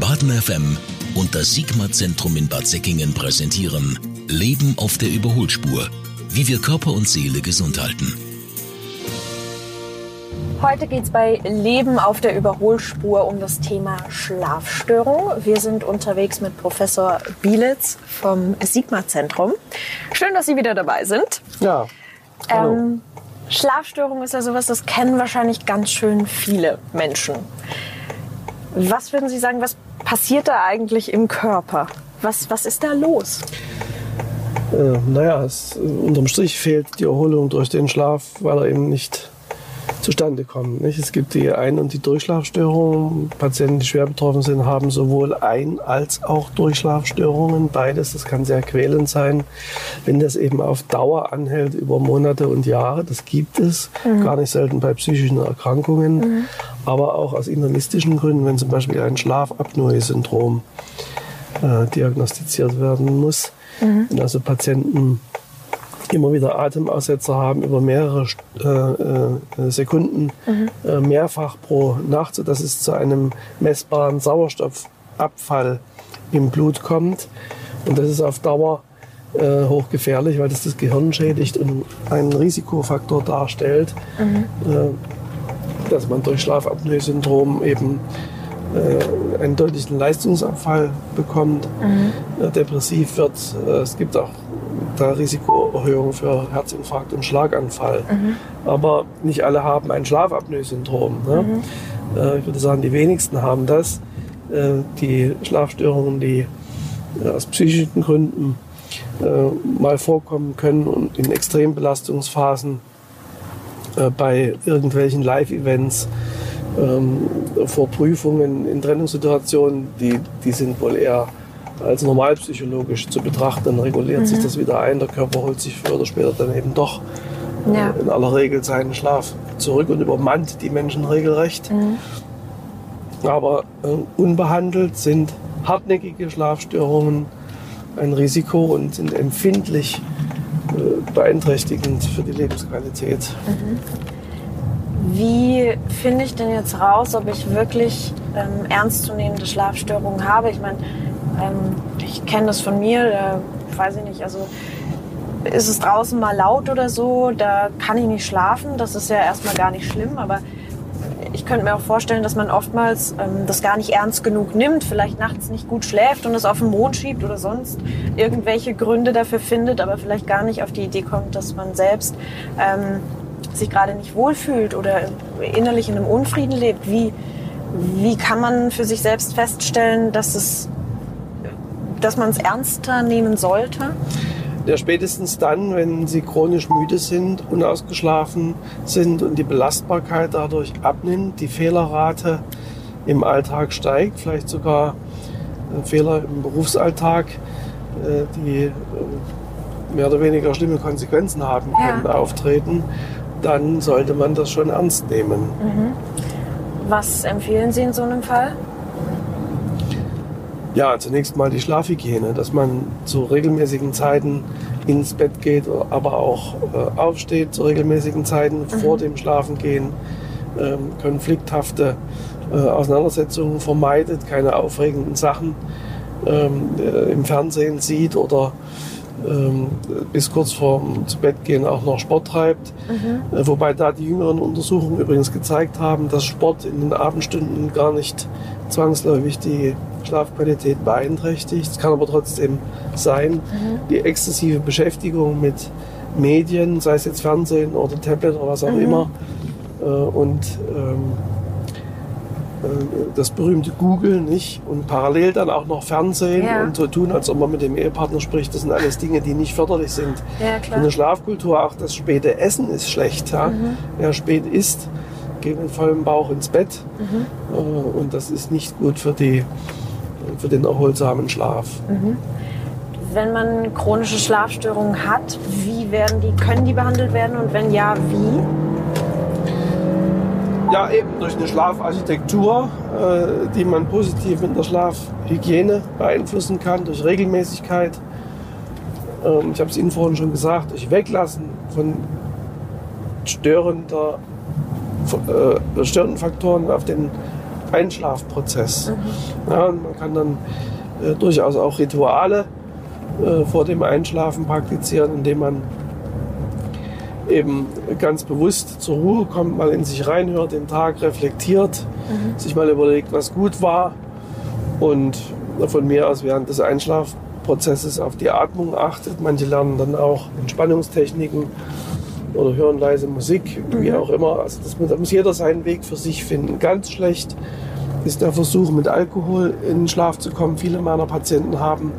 Baden FM und das Sigma-Zentrum in Bad Säckingen präsentieren Leben auf der Überholspur. Wie wir Körper und Seele gesund halten. Heute geht es bei Leben auf der Überholspur um das Thema Schlafstörung. Wir sind unterwegs mit Professor Bielitz vom Sigma-Zentrum. Schön, dass Sie wieder dabei sind. Ja. Hallo. Ähm, Schlafstörung ist ja sowas, das kennen wahrscheinlich ganz schön viele Menschen. Was würden Sie sagen, was passiert da eigentlich im Körper? Was, was ist da los? Äh, naja, es, unterm Strich fehlt die Erholung durch den Schlaf, weil er eben nicht zustande kommt. Nicht? Es gibt die Ein- und die Durchschlafstörungen. Patienten, die schwer betroffen sind, haben sowohl Ein- als auch Durchschlafstörungen. Beides, das kann sehr quälend sein, wenn das eben auf Dauer anhält über Monate und Jahre. Das gibt es, mhm. gar nicht selten bei psychischen Erkrankungen, mhm. aber auch aus internistischen Gründen, wenn zum Beispiel ein Schlafapnoe-Syndrom äh, diagnostiziert werden muss. Mhm. Wenn also Patienten immer wieder Atemaussetzer haben über mehrere äh, äh, Sekunden, mhm. äh, mehrfach pro Nacht, sodass es zu einem messbaren Sauerstoffabfall im Blut kommt. Und das ist auf Dauer äh, hochgefährlich, weil das das Gehirn schädigt und einen Risikofaktor darstellt, mhm. Äh, dass man durch Schlafapnoe-Syndrom eben äh, einen deutlichen Leistungsabfall bekommt, mhm. depressiv wird. es gibt auch da Risikoerhöhung für Herzinfarkt und Schlaganfall. Mhm. Aber nicht alle haben ein Schlafapnoe-Syndrom. Ne? Mhm. Äh, ich würde sagen, die wenigsten haben das. Äh, die Schlafstörungen, die äh, aus psychischen Gründen mal vorkommen können und in Extrembelastungsphasen bei irgendwelchen Live-Events ähm, vor Prüfungen in Trennungssituationen, die, die sind wohl eher als normalpsychologisch zu betrachten, reguliert mhm. sich das wieder ein. Der Körper holt sich früher oder später dann eben doch äh, ja. in aller Regel seinen Schlaf zurück und übermannt die Menschen regelrecht. Mhm. Aber äh, unbehandelt sind hartnäckige Schlafstörungen ein Risiko und sind empfindlich äh, beeinträchtigend für die Lebensqualität. Mhm. Wie finde ich denn jetzt raus, ob ich wirklich ähm, ernstzunehmende Schlafstörungen habe? Ich meine, ähm, ich kenne das von mir, da weiß ich nicht, also ist es draußen mal laut oder so, da kann ich nicht schlafen. Das ist ja erstmal gar nicht schlimm, aber ich könnte mir auch vorstellen, dass man oftmals ähm, das gar nicht ernst genug nimmt, vielleicht nachts nicht gut schläft und es auf den Mond schiebt oder sonst irgendwelche Gründe dafür findet, aber vielleicht gar nicht auf die Idee kommt, dass man selbst ähm, sich gerade nicht wohlfühlt oder innerlich in einem Unfrieden lebt. Wie, wie kann man für sich selbst feststellen, dass es dass man es ernster nehmen sollte? Ja, spätestens dann, wenn sie chronisch müde sind, unausgeschlafen sind und die Belastbarkeit dadurch abnimmt, die Fehlerrate im Alltag steigt, vielleicht sogar Fehler im Berufsalltag, äh, die äh, mehr oder weniger schlimme Konsequenzen haben können, ja. auftreten, dann sollte man das schon ernst nehmen. Mhm. Was empfehlen Sie in so einem Fall? Ja, zunächst mal die Schlafhygiene, dass man zu regelmäßigen Zeiten ins Bett geht, aber auch äh, aufsteht zu regelmäßigen Zeiten mhm. vor dem Schlafengehen, ähm, konflikthafte äh, Auseinandersetzungen vermeidet, keine aufregenden Sachen ähm, äh, im Fernsehen sieht oder ähm, bis kurz vor zu Bett gehen auch noch Sport treibt. Mhm. Äh, wobei da die jüngeren Untersuchungen übrigens gezeigt haben, dass Sport in den Abendstunden gar nicht zwangsläufig die Schlafqualität beeinträchtigt. Es kann aber trotzdem sein, mhm. die exzessive Beschäftigung mit Medien, sei es jetzt Fernsehen oder Tablet oder was auch mhm. immer, äh, und ähm, äh, das berühmte Google nicht und parallel dann auch noch Fernsehen ja. und so tun, als ob man mit dem Ehepartner spricht. Das sind alles Dinge, die nicht förderlich sind. Ja, Für eine Schlafkultur auch das späte Essen ist schlecht. Ja? Mhm. Wer spät isst, geht mit vollem Bauch ins Bett mhm. Äh, und das ist nicht gut für die für den erholsamen Schlaf. Mhm. Wenn man chronische Schlafstörungen hat, wie werden die, können die behandelt werden und wenn ja, wie? Ja, eben durch eine Schlafarchitektur, äh, die man positiv mit der Schlafhygiene beeinflussen kann, durch Regelmäßigkeit. Ähm, ich habe es Ihnen vorhin schon gesagt, durch Weglassen von störender, äh, störenden Faktoren auf den Einschlafprozess. Mhm. Ja, man kann dann äh, durchaus auch Rituale äh, vor dem Einschlafen praktizieren, indem man eben ganz bewusst zur Ruhe kommt, mal in sich reinhört, den Tag reflektiert, mhm. sich mal überlegt, was gut war und von mir aus während des Einschlafprozesses auf die Atmung achtet. Manche lernen dann auch Entspannungstechniken oder hören leise Musik, mhm. wie auch immer. Also das, da muss jeder seinen Weg für sich finden. Ganz schlecht ist der Versuch, mit Alkohol in den Schlaf zu kommen. Viele meiner Patienten haben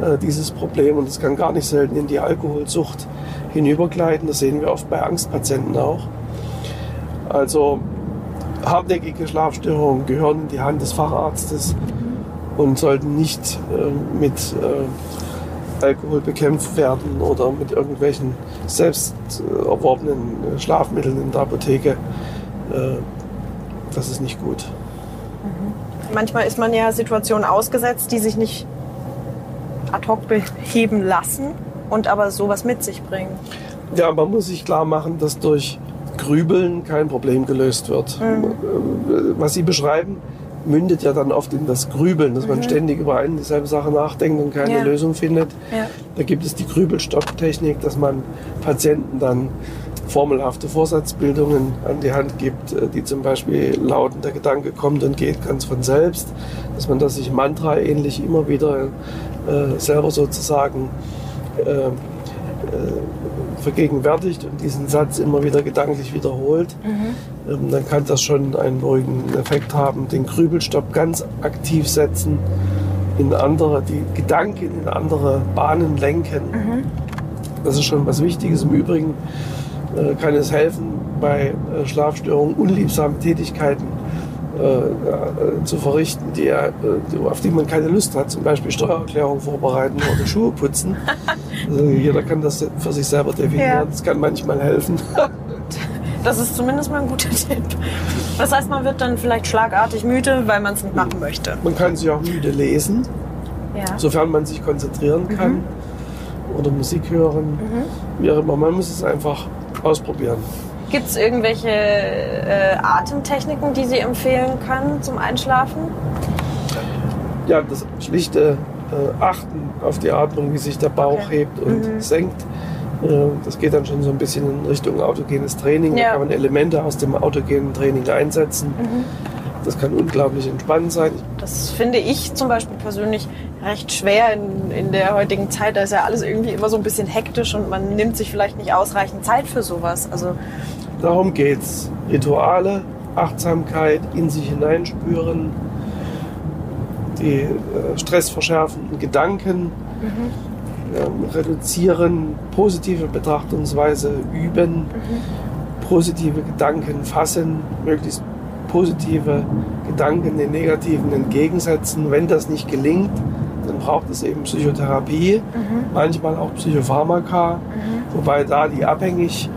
äh, dieses Problem und es kann gar nicht selten in die Alkoholsucht hinübergleiten. Das sehen wir oft bei Angstpatienten auch. Also hartnäckige Schlafstörungen gehören in die Hand des Facharztes und sollten nicht äh, mit äh, Alkohol bekämpft werden oder mit irgendwelchen selbst äh, erworbenen äh, Schlafmitteln in der Apotheke. Äh, das ist nicht gut. Mhm. Manchmal ist man ja Situationen ausgesetzt, die sich nicht ad hoc beheben lassen und aber sowas mit sich bringen. Ja, man muss sich klar machen, dass durch Grübeln kein Problem gelöst wird. Mhm. Was Sie beschreiben, mündet ja dann oft in das Grübeln, dass man mhm. ständig über eine dieselbe Sache nachdenkt und keine ja. Lösung findet. Ja. Da gibt es die Grübelstopptechnik, dass man Patienten dann formelhafte Vorsatzbildungen an die Hand gibt, äh, die zum Beispiel lauten, der Gedanke kommt und geht ganz von selbst, dass man das sich Mantra ähnlich immer wieder äh, selber sozusagen äh, vergegenwärtigt und diesen Satz immer wieder gedanklich wiederholt, mhm. ähm, dann kann das schon einen beruhigenden Effekt haben. Den Grübelstopp ganz aktiv setzen, in andere, die Gedanken in andere Bahnen lenken. Mhm. Das ist schon was Wichtiges. Im Übrigen äh, kann es helfen, bei äh, Schlafstörungen unliebsame Tätigkeiten äh, äh, zu verrichten, die, äh, auf die man keine Lust hat, zum Beispiel Steuererklärung vorbereiten oder Schuhe putzen. Also jeder kann das für sich selber definieren. Ja. Das kann manchmal helfen. Das ist zumindest mal ein guter Tipp. Das heißt, man wird dann vielleicht schlagartig müde, weil man es nicht machen möchte. Man kann sich auch müde lesen, ja. sofern man sich konzentrieren kann mhm. oder Musik hören. Mhm. Wie auch immer, man muss es einfach ausprobieren. Gibt es irgendwelche äh, Atemtechniken, die Sie empfehlen können zum Einschlafen? Ja, das schlichte äh, Achten auf die Atmung, wie sich der Bauch okay. hebt und mhm. senkt. Äh, das geht dann schon so ein bisschen in Richtung autogenes Training. Ja. Da kann man Elemente aus dem autogenen Training einsetzen. Mhm. Das kann unglaublich entspannend sein. Das finde ich zum Beispiel persönlich recht schwer in, in der heutigen Zeit. Da ist ja alles irgendwie immer so ein bisschen hektisch und man nimmt sich vielleicht nicht ausreichend Zeit für sowas. Also darum geht's. Rituale, Achtsamkeit, in sich hineinspüren, die äh, stressverschärfenden Gedanken mhm. ähm, reduzieren, positive Betrachtungsweise üben, mhm. positive Gedanken fassen, möglichst positive Gedanken den negativen entgegensetzen. Wenn das nicht gelingt, dann braucht es eben Psychotherapie, mhm. manchmal auch Psychopharmaka, mhm. wobei da die abhängig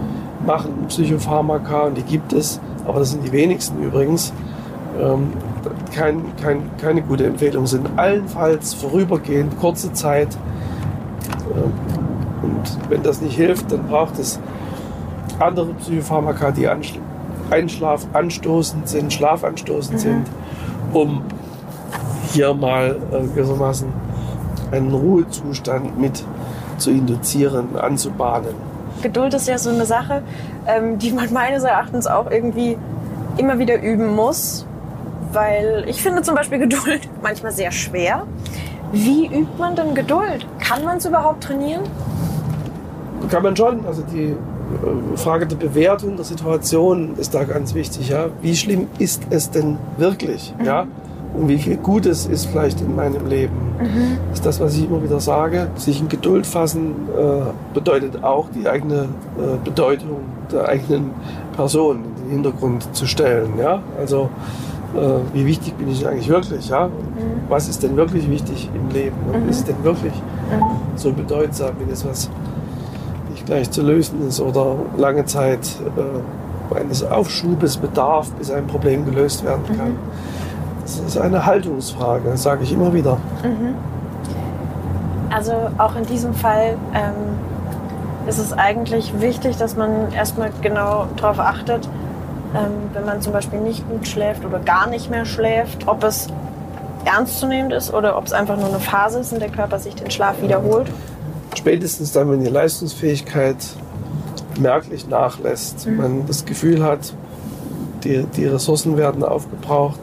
machen Psychopharmaka und die gibt es, aber das sind die wenigsten übrigens. Ähm, kein, kein, keine gute Empfehlung sind. Allenfalls vorübergehend, kurze Zeit. Ähm, und wenn das nicht hilft, dann braucht es andere Psychopharmaka, die Einschlaf anstoßend sind, schlafanstoßend mhm. sind, um hier mal äh, gewissermaßen einen Ruhezustand mit zu induzieren, anzubahnen. Geduld ist ja so eine Sache, ähm, die man meines Erachtens auch irgendwie immer wieder üben muss, weil ich finde zum Beispiel Geduld manchmal sehr schwer. Wie übt man denn Geduld? Kann man es überhaupt trainieren? Kann man schon. Also die äh, Frage der Bewertung der Situation ist da ganz wichtig. Ja? Wie schlimm ist es denn wirklich? Mhm. Ja? Und wie viel Gutes ist vielleicht in meinem Leben? Mhm. Das ist das, was ich immer wieder sage. Sich in Geduld fassen äh, bedeutet auch, die eigene äh, Bedeutung der eigenen Person in den Hintergrund zu stellen. Ja? Also äh, wie wichtig bin ich eigentlich wirklich? Ja? Mhm. Was ist denn wirklich wichtig im Leben? Und mhm. ist es denn wirklich mhm. so bedeutsam wie das, was gleich zu lösen ist oder lange Zeit äh, eines Aufschubes bedarf, bis ein Problem gelöst werden kann. Das ist eine Haltungsfrage, sage ich immer wieder. Mhm. Also auch in diesem Fall ähm, ist es eigentlich wichtig, dass man erstmal genau darauf achtet, ähm, wenn man zum Beispiel nicht gut schläft oder gar nicht mehr schläft, ob es ernstzunehmend ist oder ob es einfach nur eine Phase ist, in der Körper sich den Schlaf wiederholt? Spätestens dann, wenn die Leistungsfähigkeit merklich nachlässt, mhm. man das Gefühl hat, die, die Ressourcen werden aufgebraucht,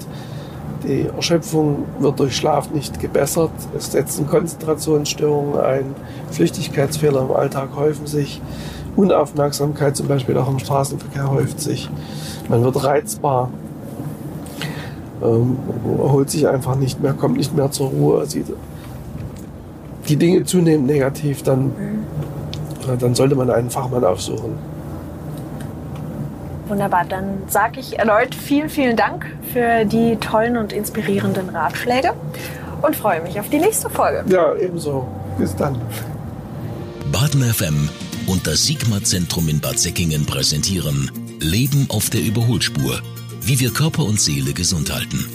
die Erschöpfung wird durch Schlaf nicht gebessert, es setzen Konzentrationsstörungen ein, Flüchtigkeitsfehler im Alltag häufen sich, Unaufmerksamkeit zum Beispiel auch im Straßenverkehr häuft sich, man wird reizbar, ähm, erholt sich einfach nicht mehr, kommt nicht mehr zur Ruhe, sieht die Dinge zunehmend negativ, dann, mhm. dann sollte man einen Fachmann aufsuchen. Wunderbar, dann sage ich erneut vielen, vielen Dank für die tollen und inspirierenden Ratschläge und freue mich auf die nächste Folge. Ja, ebenso. Bis dann. Baden FM und das Sigma-Zentrum in Bad Säckingen präsentieren Leben auf der Überholspur. Wie wir Körper und Seele gesund halten.